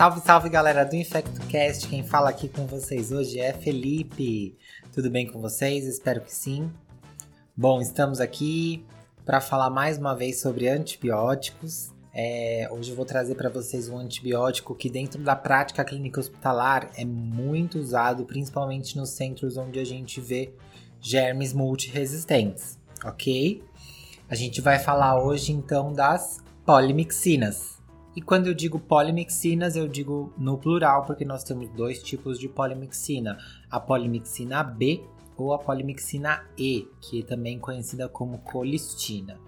Salve, salve galera do InfectoCast. Quem fala aqui com vocês hoje é Felipe. Tudo bem com vocês? Espero que sim. Bom, estamos aqui para falar mais uma vez sobre antibióticos. É, hoje eu vou trazer para vocês um antibiótico que, dentro da prática clínica hospitalar, é muito usado, principalmente nos centros onde a gente vê germes multiresistentes, ok? A gente vai falar hoje então das polimixinas. E quando eu digo polimixinas, eu digo no plural, porque nós temos dois tipos de polimixina: a polimixina B ou a polimixina E, que é também conhecida como colistina.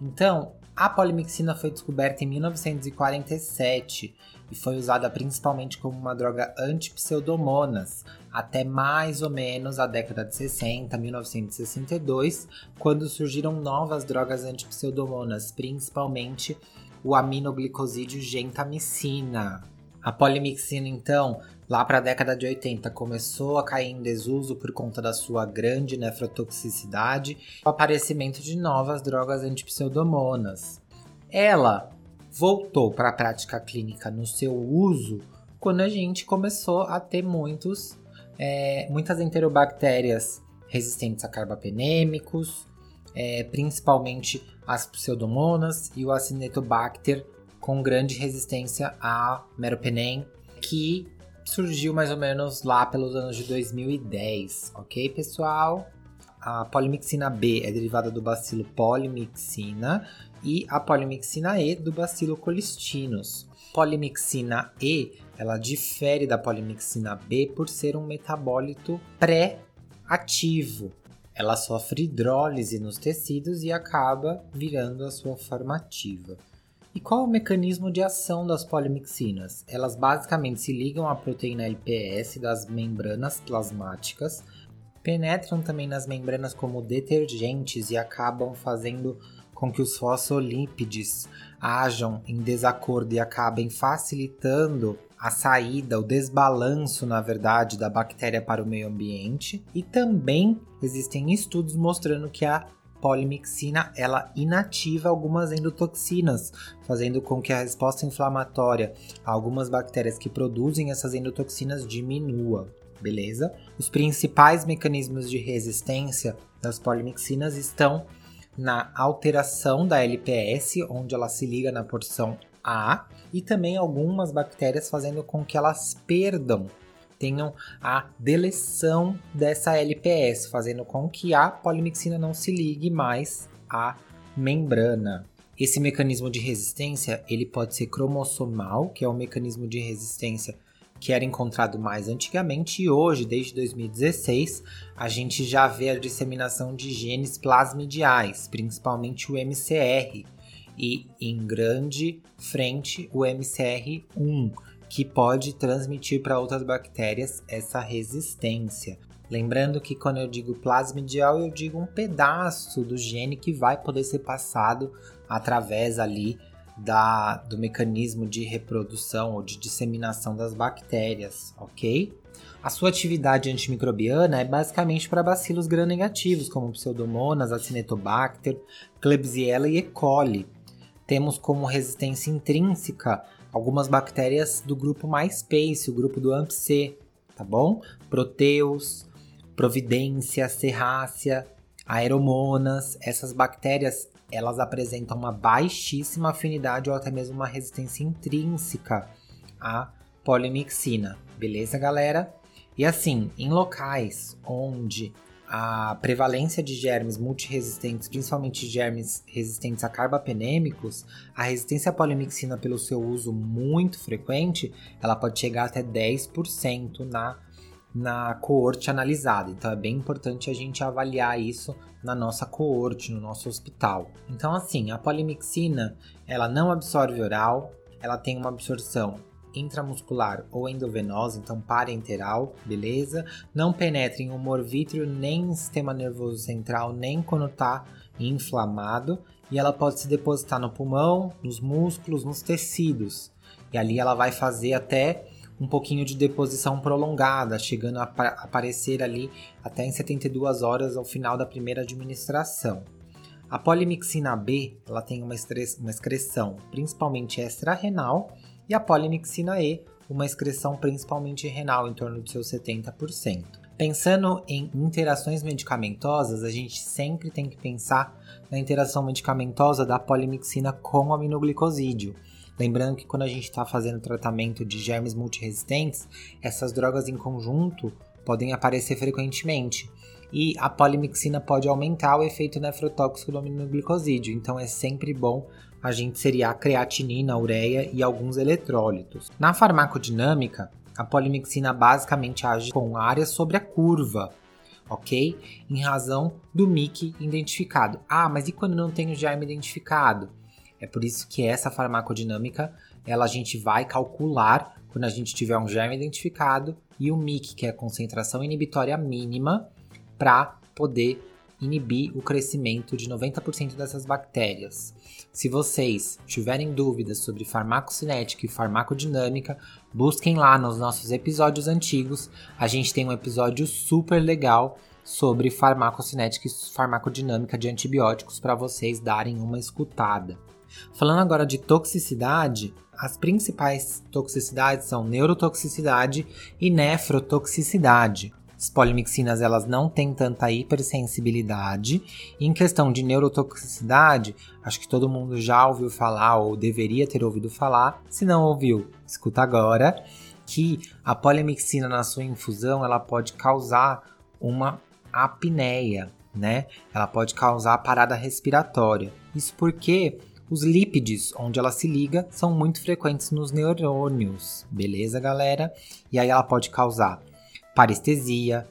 Então, a polimixina foi descoberta em 1947 e foi usada principalmente como uma droga antipseudomonas até mais ou menos a década de 60, 1962, quando surgiram novas drogas antipseudomonas, principalmente o aminoglicosídeo gentamicina. A polimixina, então, lá para a década de 80, começou a cair em desuso por conta da sua grande nefrotoxicidade e o aparecimento de novas drogas antipseudomonas. Ela voltou para a prática clínica no seu uso quando a gente começou a ter muitos, é, muitas enterobactérias resistentes a carbapenêmicos, é, principalmente as pseudomonas e o Acinetobacter com grande resistência a meropenem, que surgiu mais ou menos lá pelos anos de 2010, ok, pessoal? A polimixina B é derivada do bacilo polimixina e a polimixina E do bacilo colistinus. Polimixina E, ela difere da polimixina B por ser um metabólito pré-ativo, ela sofre hidrólise nos tecidos e acaba virando a sua formativa. E qual o mecanismo de ação das polimixinas? Elas basicamente se ligam à proteína LPS das membranas plasmáticas, penetram também nas membranas como detergentes e acabam fazendo com que os fosfolípides ajam em desacordo e acabem facilitando a saída, o desbalanço, na verdade, da bactéria para o meio ambiente. E também existem estudos mostrando que a polimixina ela inativa algumas endotoxinas, fazendo com que a resposta inflamatória a algumas bactérias que produzem essas endotoxinas diminua. Beleza? Os principais mecanismos de resistência das polimixinas estão na alteração da LPS, onde ela se liga na porção a e também algumas bactérias fazendo com que elas perdam, tenham a deleção dessa LPS, fazendo com que a polimixina não se ligue mais à membrana. Esse mecanismo de resistência, ele pode ser cromossomal, que é o mecanismo de resistência que era encontrado mais antigamente e hoje, desde 2016, a gente já vê a disseminação de genes plasmidiais, principalmente o MCR, e em grande frente o MCR1, que pode transmitir para outras bactérias essa resistência. Lembrando que quando eu digo plasmidial, eu digo um pedaço do gene que vai poder ser passado através ali da, do mecanismo de reprodução ou de disseminação das bactérias, ok? A sua atividade antimicrobiana é basicamente para bacilos gram-negativos, como Pseudomonas, Acinetobacter, Klebsiella e E. coli temos como resistência intrínseca algumas bactérias do grupo MySpace, o grupo do AMP-C, tá bom? Proteus, Providência, Serrácea, Aeromonas, essas bactérias elas apresentam uma baixíssima afinidade ou até mesmo uma resistência intrínseca à polimixina, beleza, galera? E assim, em locais onde a prevalência de germes multiresistentes, principalmente germes resistentes a carbapenêmicos, a resistência à polimixina pelo seu uso muito frequente, ela pode chegar até 10% na, na coorte analisada. Então é bem importante a gente avaliar isso na nossa coorte, no nosso hospital. Então assim, a polimixina, ela não absorve oral, ela tem uma absorção intramuscular ou endovenosa, então parenteral, beleza? Não penetra em humor vítreo, nem em sistema nervoso central, nem quando está inflamado. E ela pode se depositar no pulmão, nos músculos, nos tecidos. E ali ela vai fazer até um pouquinho de deposição prolongada, chegando a aparecer ali até em 72 horas ao final da primeira administração. A polimixina B ela tem uma, excreção, principalmente extra-renal, e a polimixina E uma excreção principalmente renal, em torno de seus 70%. Pensando em interações medicamentosas, a gente sempre tem que pensar na interação medicamentosa da polimixina com o aminoglicosídeo. Lembrando que quando a gente está fazendo tratamento de germes multiresistentes, essas drogas em conjunto podem aparecer frequentemente. E a polimixina pode aumentar o efeito nefrotóxico do aminoglicosídeo, então é sempre bom a gente seriar a creatinina, a ureia e alguns eletrólitos. Na farmacodinâmica, a polimixina basicamente age com área sobre a curva, ok? Em razão do MIC identificado. Ah, mas e quando não tem o germe identificado? É por isso que essa farmacodinâmica, ela a gente vai calcular quando a gente tiver um germe identificado e o MIC, que é a concentração inibitória mínima, para poder inibir o crescimento de 90% dessas bactérias. Se vocês tiverem dúvidas sobre farmacocinética e farmacodinâmica, busquem lá nos nossos episódios antigos. A gente tem um episódio super legal sobre farmacocinética e farmacodinâmica de antibióticos para vocês darem uma escutada. Falando agora de toxicidade, as principais toxicidades são neurotoxicidade e nefrotoxicidade. As polimixinas elas não têm tanta hipersensibilidade. E em questão de neurotoxicidade, acho que todo mundo já ouviu falar ou deveria ter ouvido falar. Se não ouviu, escuta agora que a polimixina na sua infusão ela pode causar uma apneia, né? Ela pode causar parada respiratória. Isso porque os lípides, onde ela se liga, são muito frequentes nos neurônios, beleza, galera? E aí ela pode causar parestesia,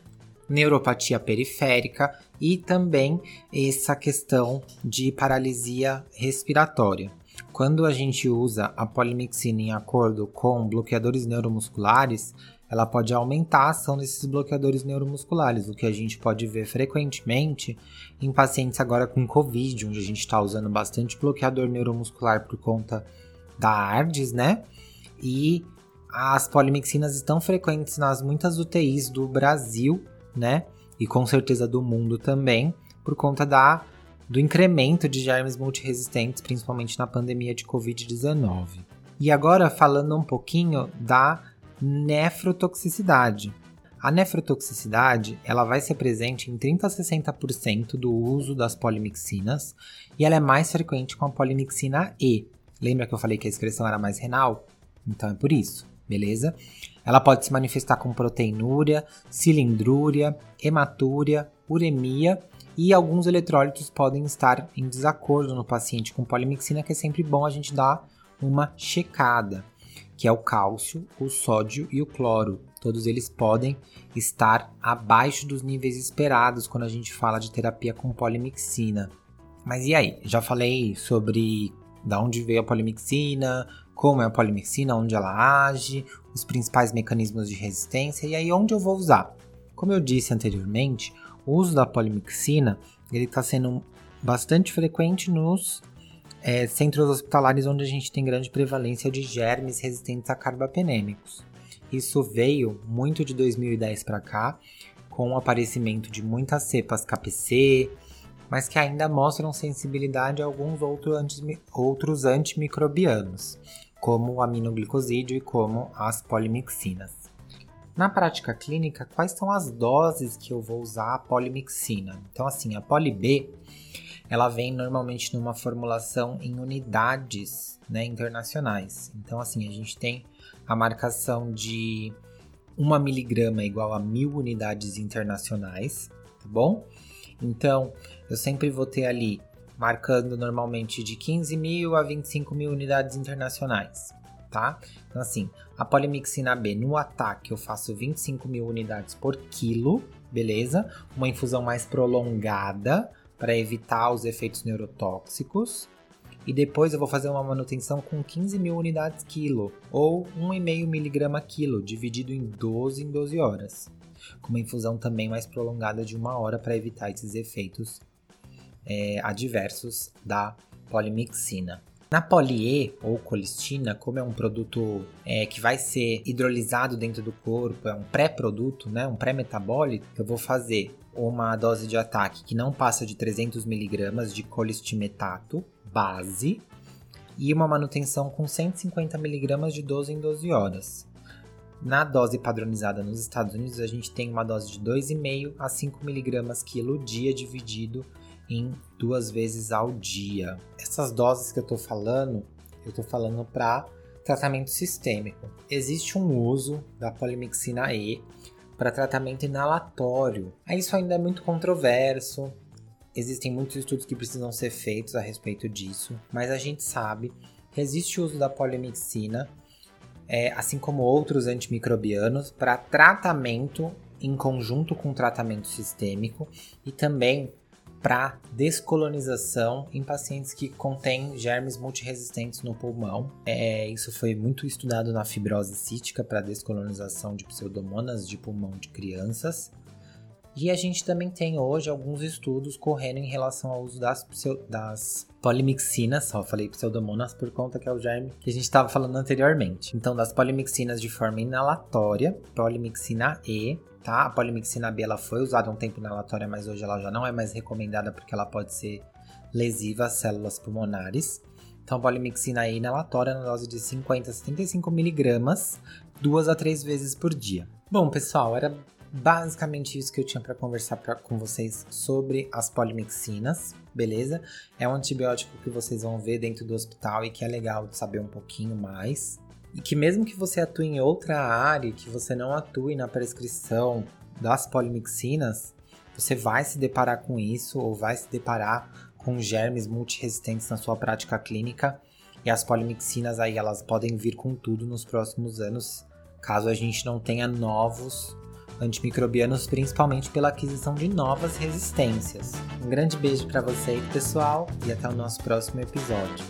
neuropatia periférica e também essa questão de paralisia respiratória. Quando a gente usa a polimixina em acordo com bloqueadores neuromusculares, ela pode aumentar a ação desses bloqueadores neuromusculares, o que a gente pode ver frequentemente em pacientes agora com Covid, onde a gente está usando bastante bloqueador neuromuscular por conta da ARDS, né? E as polimixinas estão frequentes nas muitas UTIs do Brasil, né? E com certeza do mundo também, por conta da, do incremento de germes multiresistentes, principalmente na pandemia de Covid-19. E agora falando um pouquinho da nefrotoxicidade. A nefrotoxicidade ela vai ser presente em 30 a 60% do uso das polimixinas e ela é mais frequente com a polimixina E. Lembra que eu falei que a excreção era mais renal? Então é por isso beleza? Ela pode se manifestar com proteinúria, cilindrúria, hematúria, uremia e alguns eletrólitos podem estar em desacordo no paciente com polimixina, que é sempre bom a gente dar uma checada, que é o cálcio, o sódio e o cloro. Todos eles podem estar abaixo dos níveis esperados quando a gente fala de terapia com polimixina. Mas e aí? Já falei sobre da onde veio a polimixina, como é a polimixina, onde ela age, os principais mecanismos de resistência e aí onde eu vou usar. Como eu disse anteriormente, o uso da polimixina ele está sendo bastante frequente nos é, centros hospitalares onde a gente tem grande prevalência de germes resistentes a carbapenêmicos. Isso veio muito de 2010 para cá, com o aparecimento de muitas cepas KPC, mas que ainda mostram sensibilidade a alguns outros antimicrobianos como o aminoglicosídeo e como as polimixinas. Na prática clínica, quais são as doses que eu vou usar a polimixina? Então, assim, a poli B, ela vem normalmente numa formulação em unidades né, internacionais. Então, assim, a gente tem a marcação de 1 miligrama igual a mil unidades internacionais, tá bom? Então, eu sempre vou ter ali marcando normalmente de 15 mil a 25 mil unidades internacionais, tá? Então, assim, a polimixina B no ataque eu faço 25 mil unidades por quilo, beleza? Uma infusão mais prolongada para evitar os efeitos neurotóxicos. E depois eu vou fazer uma manutenção com 15 mil unidades quilo, ou 1,5 miligrama quilo, dividido em 12 em 12 horas. Com uma infusão também mais prolongada de uma hora para evitar esses efeitos é, adversos da polimixina. Na poli-E ou colistina, como é um produto é, que vai ser hidrolisado dentro do corpo, é um pré-produto, né, um pré-metabólico, eu vou fazer uma dose de ataque que não passa de 300 mg de colistimetato base e uma manutenção com 150 mg de 12 em 12 horas. Na dose padronizada nos Estados Unidos, a gente tem uma dose de 2,5 a 5 miligramas quilo dia dividido em duas vezes ao dia. Essas doses que eu tô falando, eu tô falando para tratamento sistêmico. Existe um uso da polimixina E para tratamento inalatório. Isso ainda é muito controverso. Existem muitos estudos que precisam ser feitos a respeito disso, mas a gente sabe que existe o uso da polimixina, é, assim como outros antimicrobianos, para tratamento em conjunto com tratamento sistêmico e também para descolonização em pacientes que contêm germes multiresistentes no pulmão. É, isso foi muito estudado na fibrose cística para descolonização de pseudomonas de pulmão de crianças. E a gente também tem hoje alguns estudos correndo em relação ao uso das, das polimixinas, só falei pseudomonas por conta que é o germe que a gente estava falando anteriormente. Então, das polimixinas de forma inalatória, polimixina E, tá? A polimixina B ela foi usada um tempo inalatória, mas hoje ela já não é mais recomendada porque ela pode ser lesiva às células pulmonares. Então, polimixina E inalatória na dose de 50 a 75 miligramas, duas a três vezes por dia. Bom, pessoal, era basicamente isso que eu tinha para conversar pra, com vocês sobre as polimixinas, beleza? É um antibiótico que vocês vão ver dentro do hospital e que é legal de saber um pouquinho mais, e que mesmo que você atue em outra área, que você não atue na prescrição das polimixinas, você vai se deparar com isso ou vai se deparar com germes multiresistentes na sua prática clínica. E as polimixinas aí elas podem vir com tudo nos próximos anos, caso a gente não tenha novos antimicrobianos, principalmente pela aquisição de novas resistências. Um grande beijo para vocês, pessoal, e até o nosso próximo episódio.